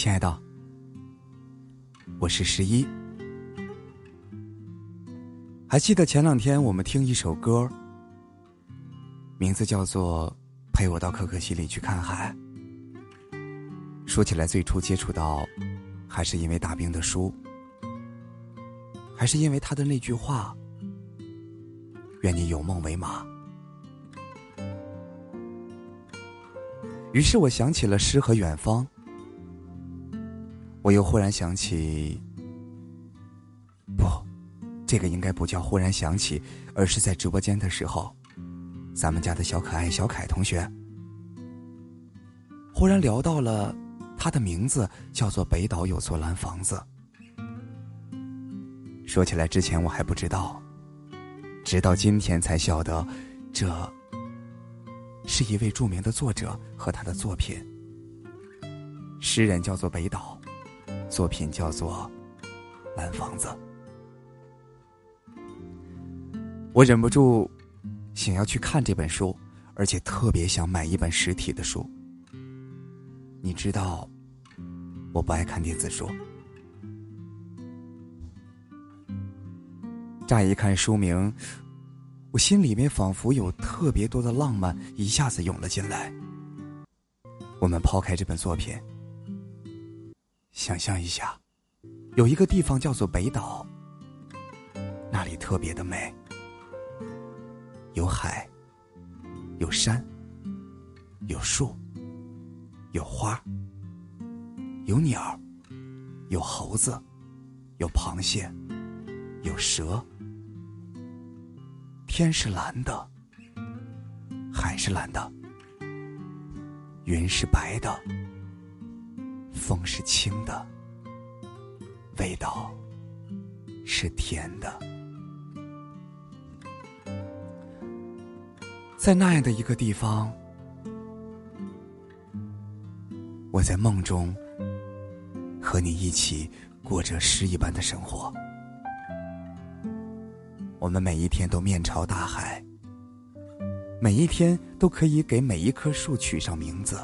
亲爱的，我是十一。还记得前两天我们听一首歌，名字叫做《陪我到可可西里去看海》。说起来，最初接触到，还是因为大兵的书，还是因为他的那句话：“愿你有梦为马。”于是我想起了诗和远方。我又忽然想起，不，这个应该不叫忽然想起，而是在直播间的时候，咱们家的小可爱小凯同学，忽然聊到了他的名字叫做北岛有座蓝房子。说起来，之前我还不知道，直到今天才晓得，这是一位著名的作者和他的作品。诗人叫做北岛。作品叫做《蓝房子》，我忍不住想要去看这本书，而且特别想买一本实体的书。你知道，我不爱看电子书。乍一看书名，我心里面仿佛有特别多的浪漫一下子涌了进来。我们抛开这本作品。想象一下，有一个地方叫做北岛，那里特别的美，有海，有山，有树，有花，有鸟，有猴子，有螃蟹，有蛇，天是蓝的，海是蓝的，云是白的。风是清的，味道是甜的。在那样的一个地方，我在梦中和你一起过着诗一般的生活。我们每一天都面朝大海，每一天都可以给每一棵树取上名字。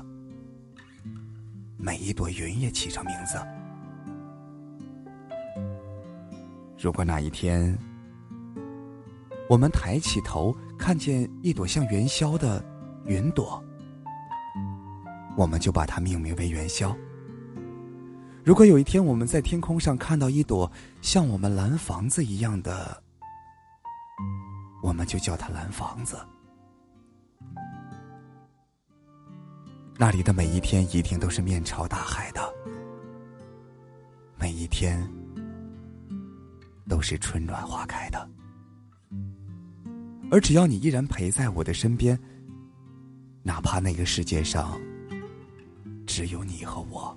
每一朵云也起上名字。如果哪一天，我们抬起头看见一朵像元宵的云朵，我们就把它命名为元宵。如果有一天我们在天空上看到一朵像我们蓝房子一样的，我们就叫它蓝房子。那里的每一天一定都是面朝大海的，每一天都是春暖花开的。而只要你依然陪在我的身边，哪怕那个世界上只有你和我，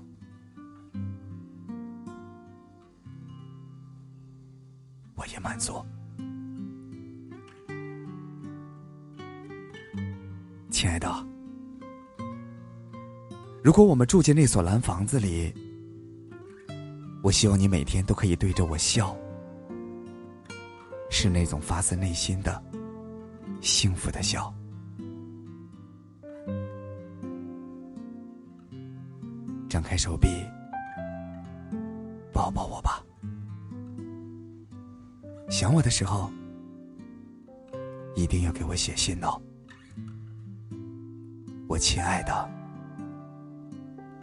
我也满足，亲爱的。如果我们住进那所蓝房子里，我希望你每天都可以对着我笑，是那种发自内心的幸福的笑。张开手臂，抱抱我吧。想我的时候，一定要给我写信哦，我亲爱的。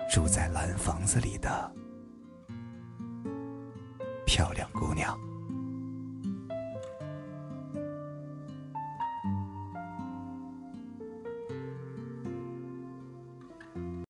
住在蓝房子里的漂亮姑娘。